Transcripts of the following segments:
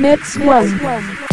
Mix 1.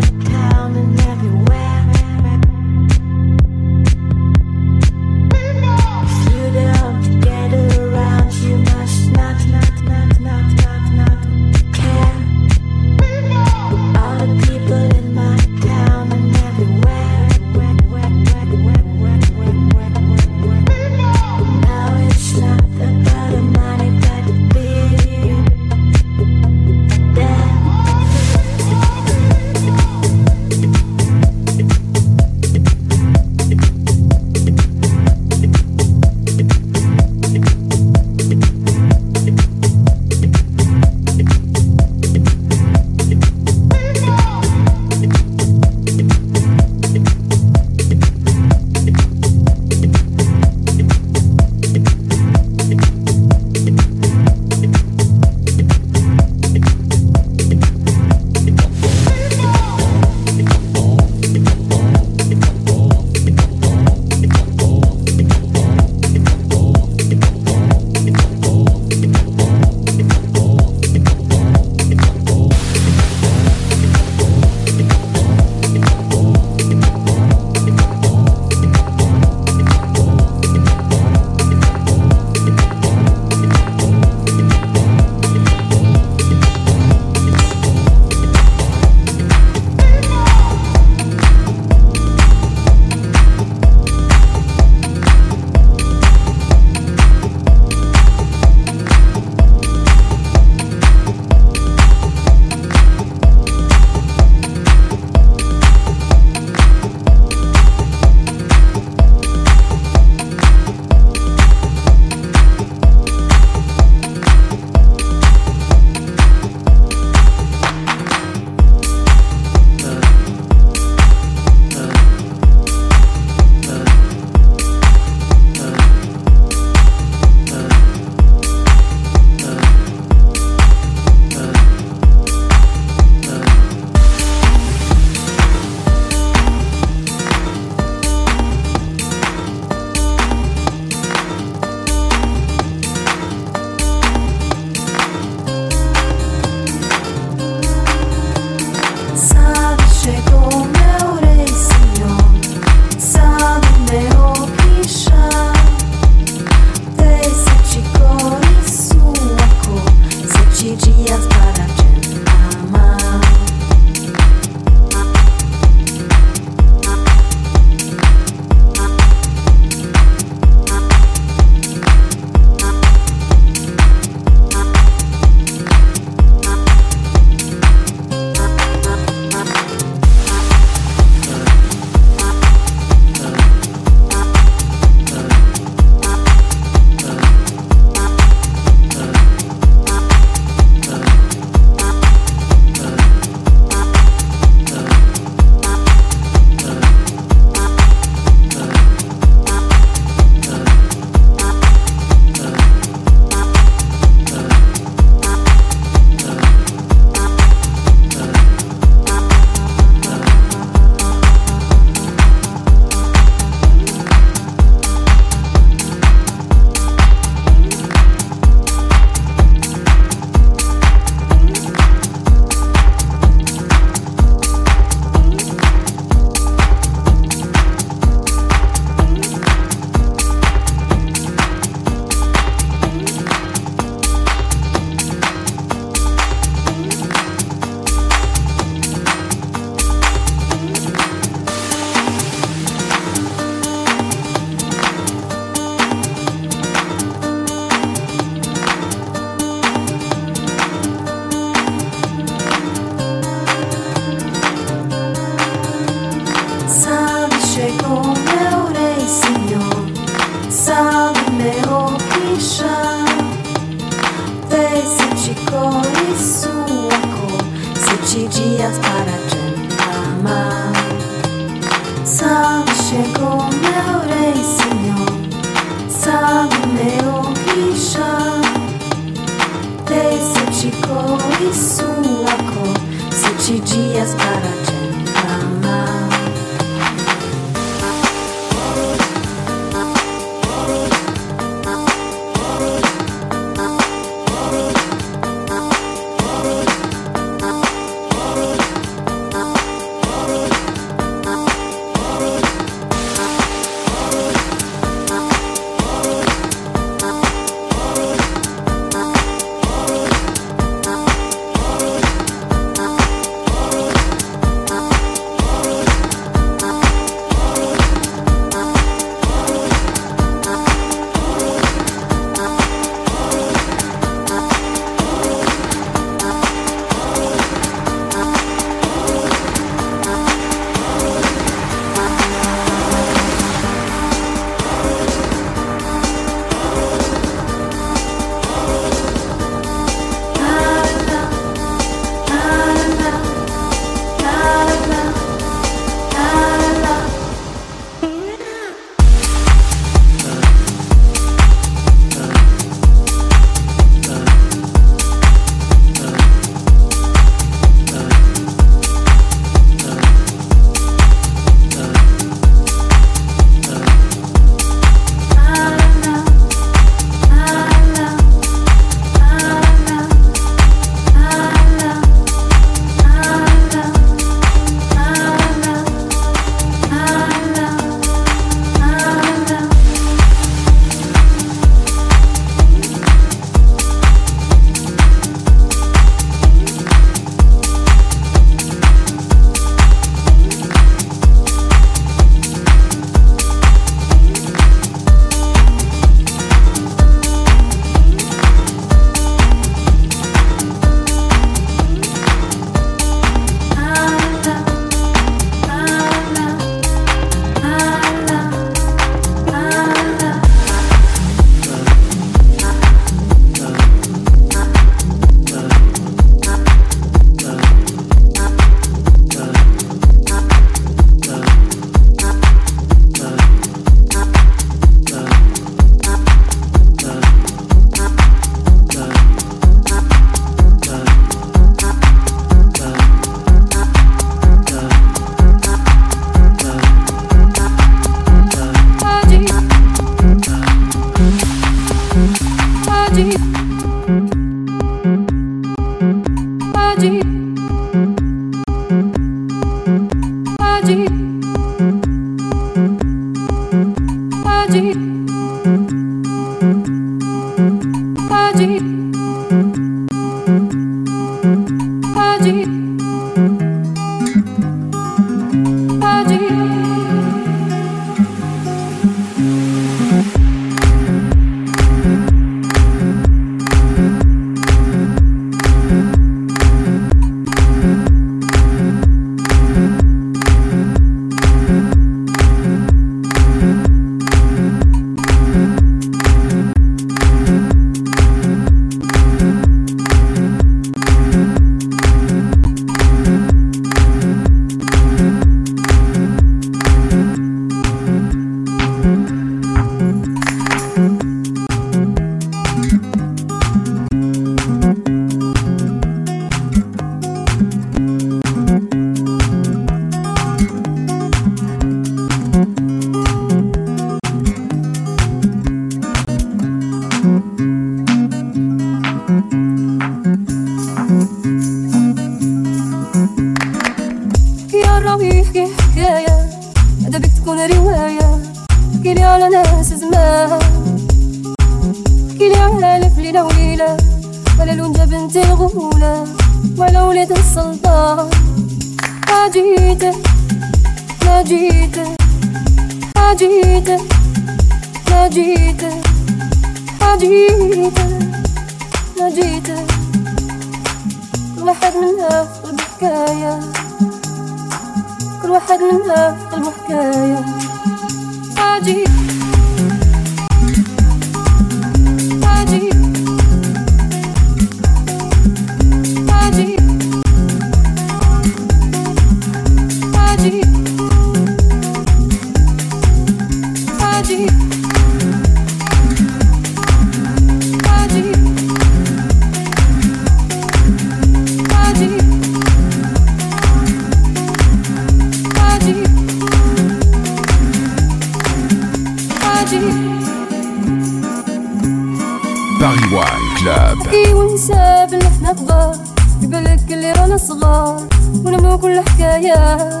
One Club. احكي ونساب اللي إحنا كبار في بالك اللي رانا صغار. ونبنو كل حكاية.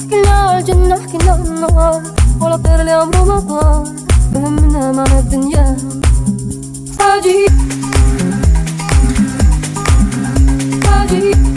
حكينا على الجنة حكينا على النار ولا طير اللي عمره ما طار. فهمنا معنى الدنيا. عجيب عجيب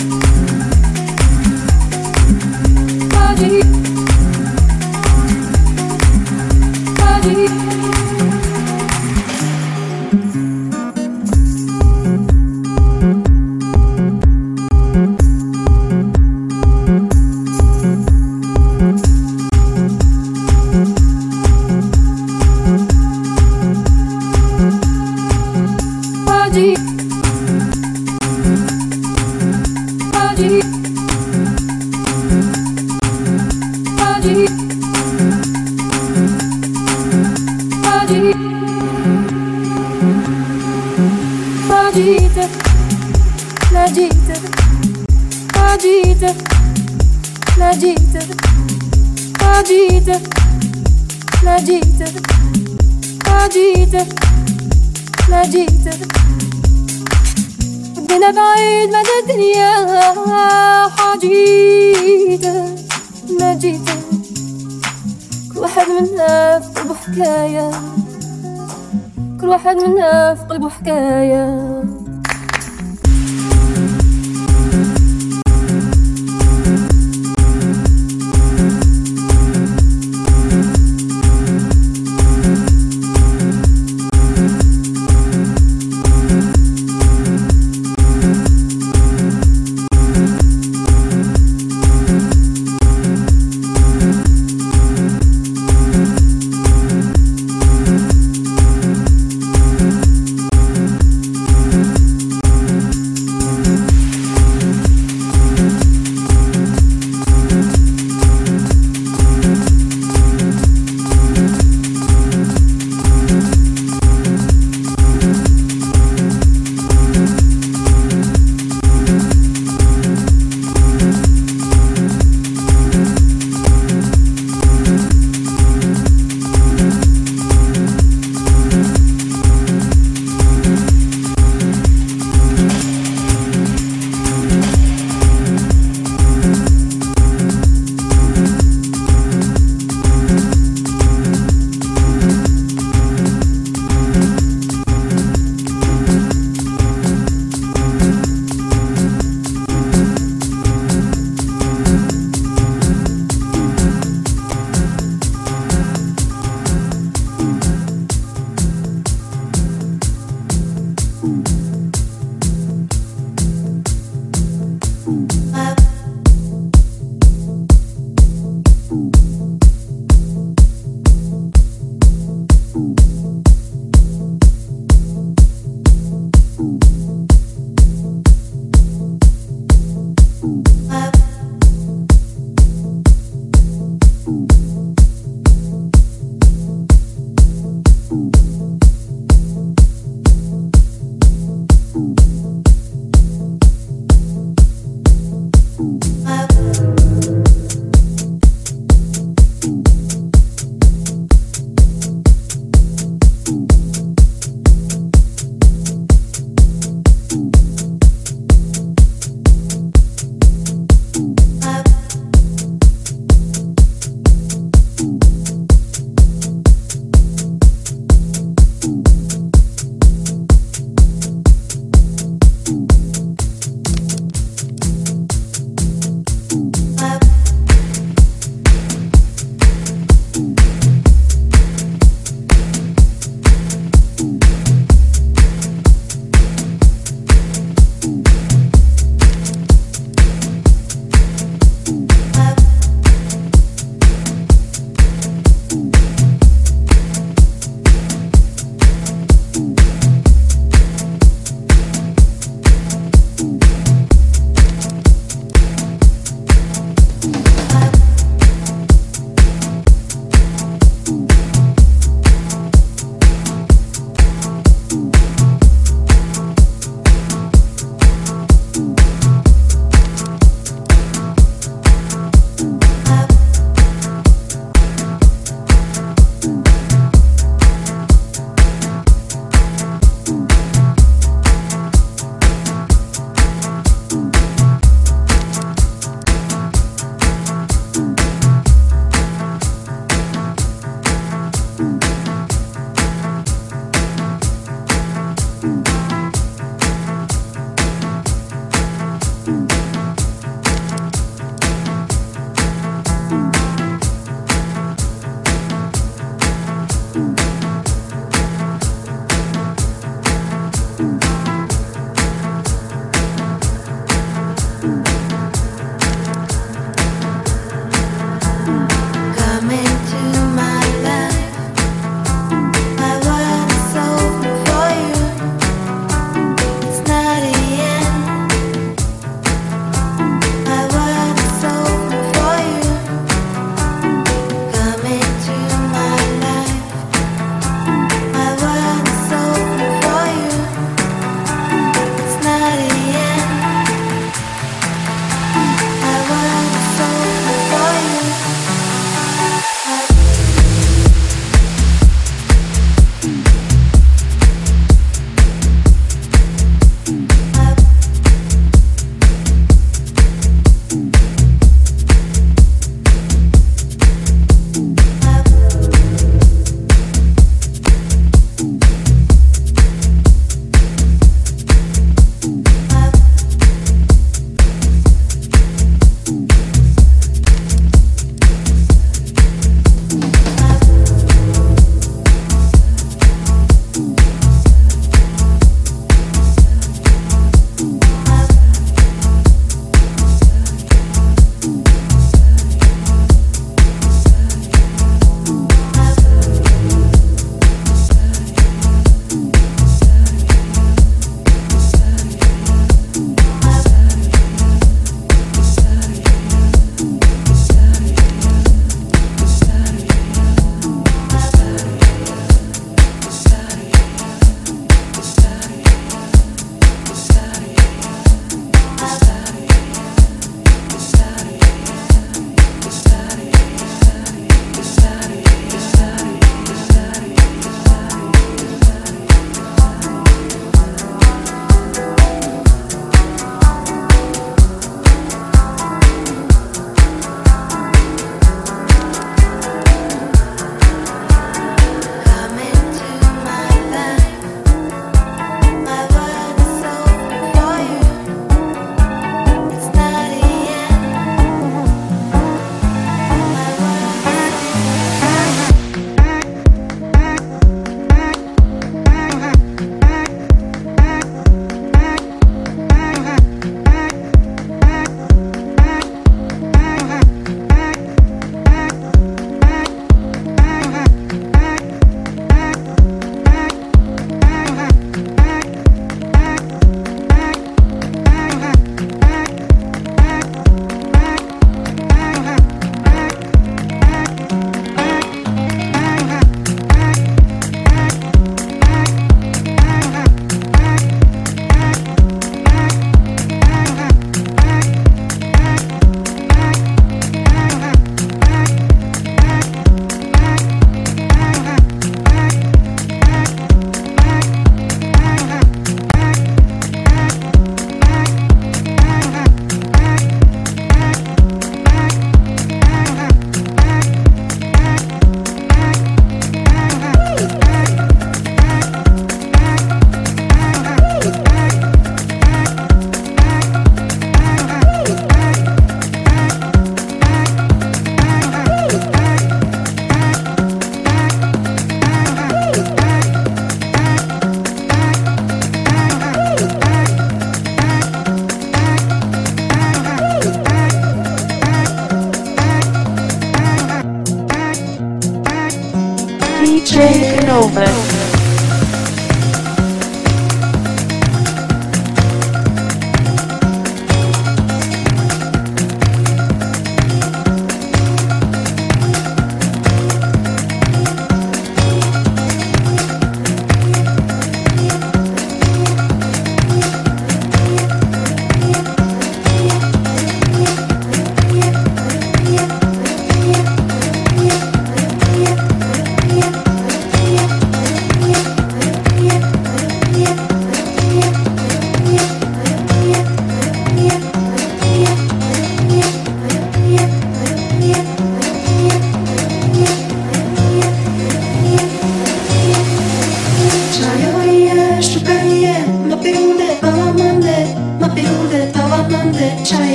Be taken over.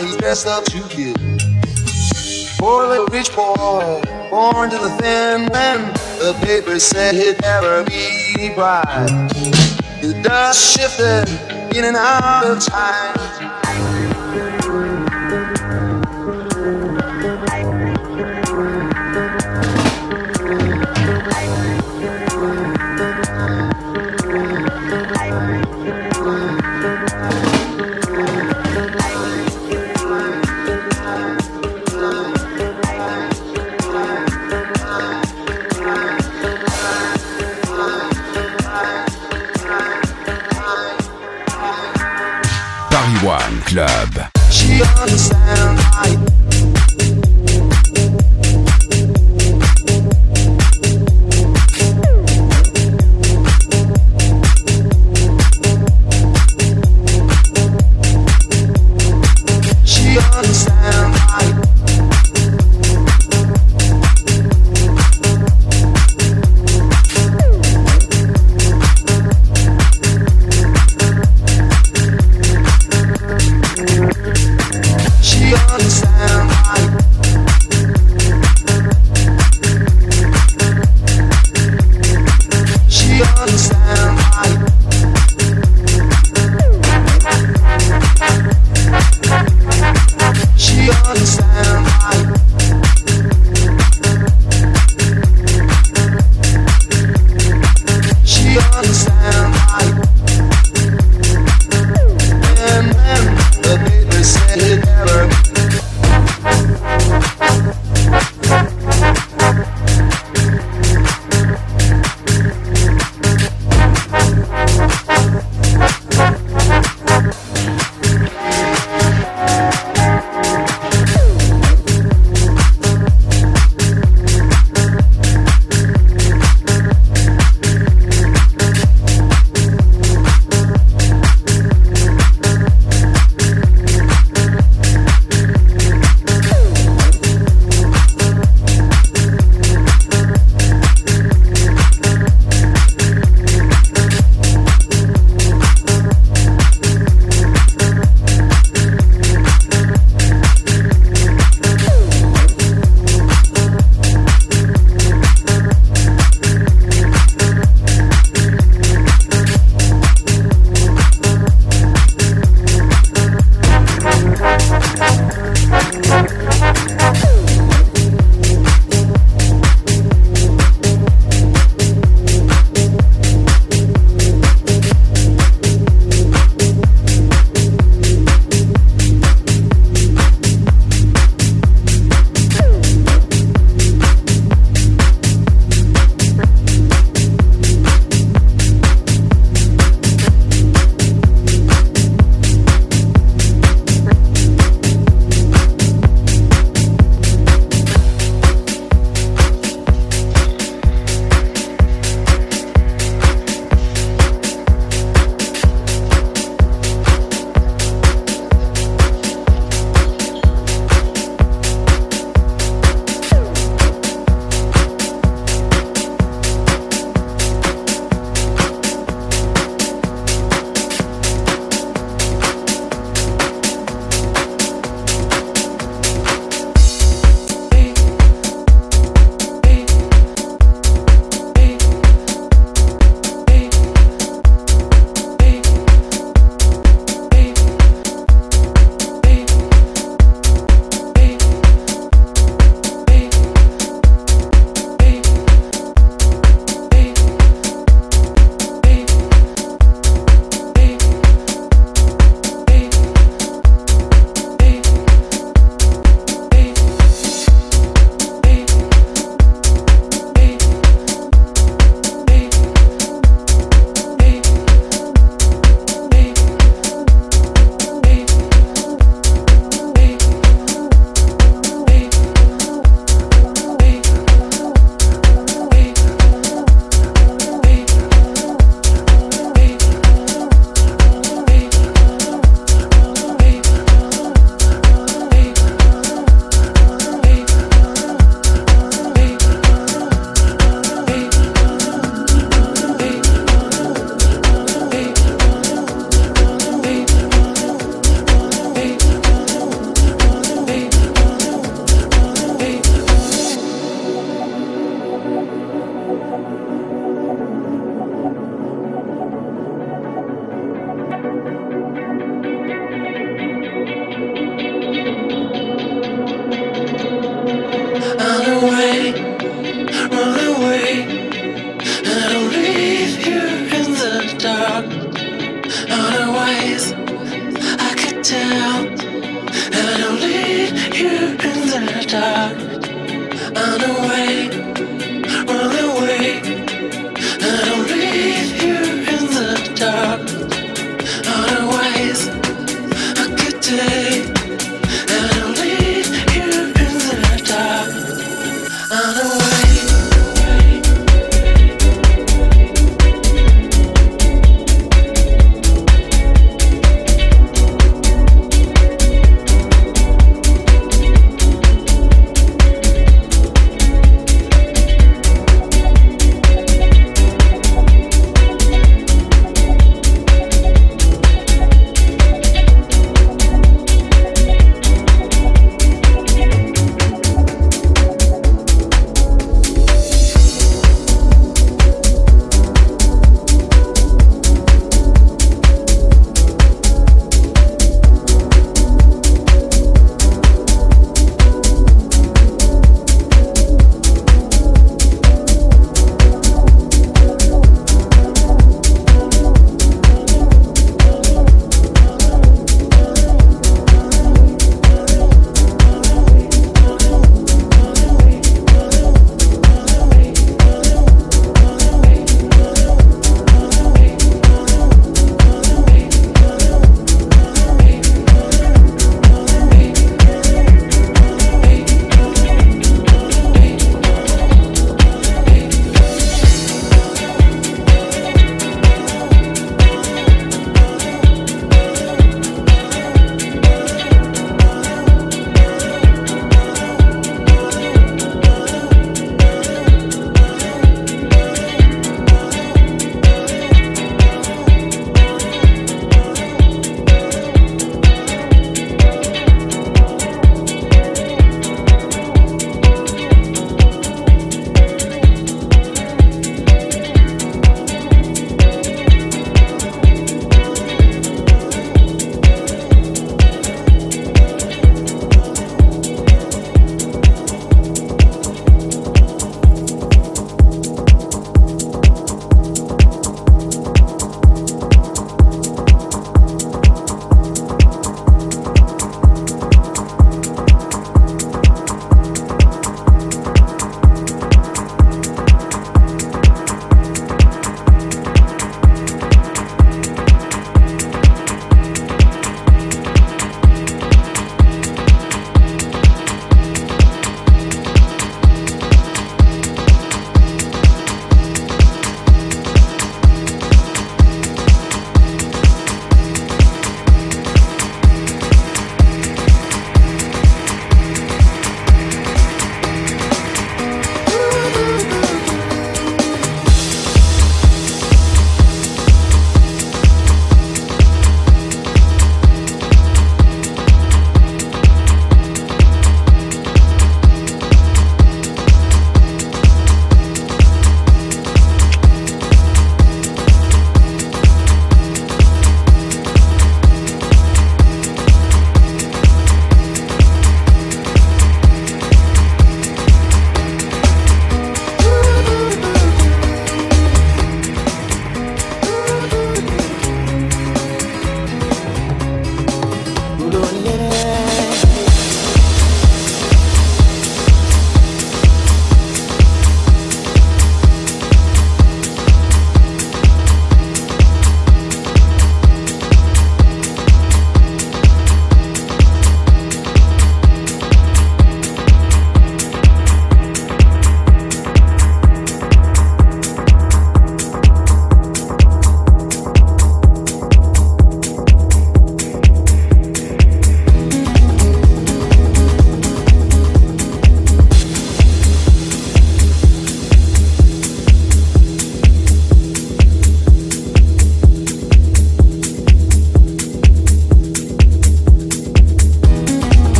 Canova. dressed up to kill. For the rich boy, born to the thin man, the paper said he'd never be any bright. The dust shifted in and out of time.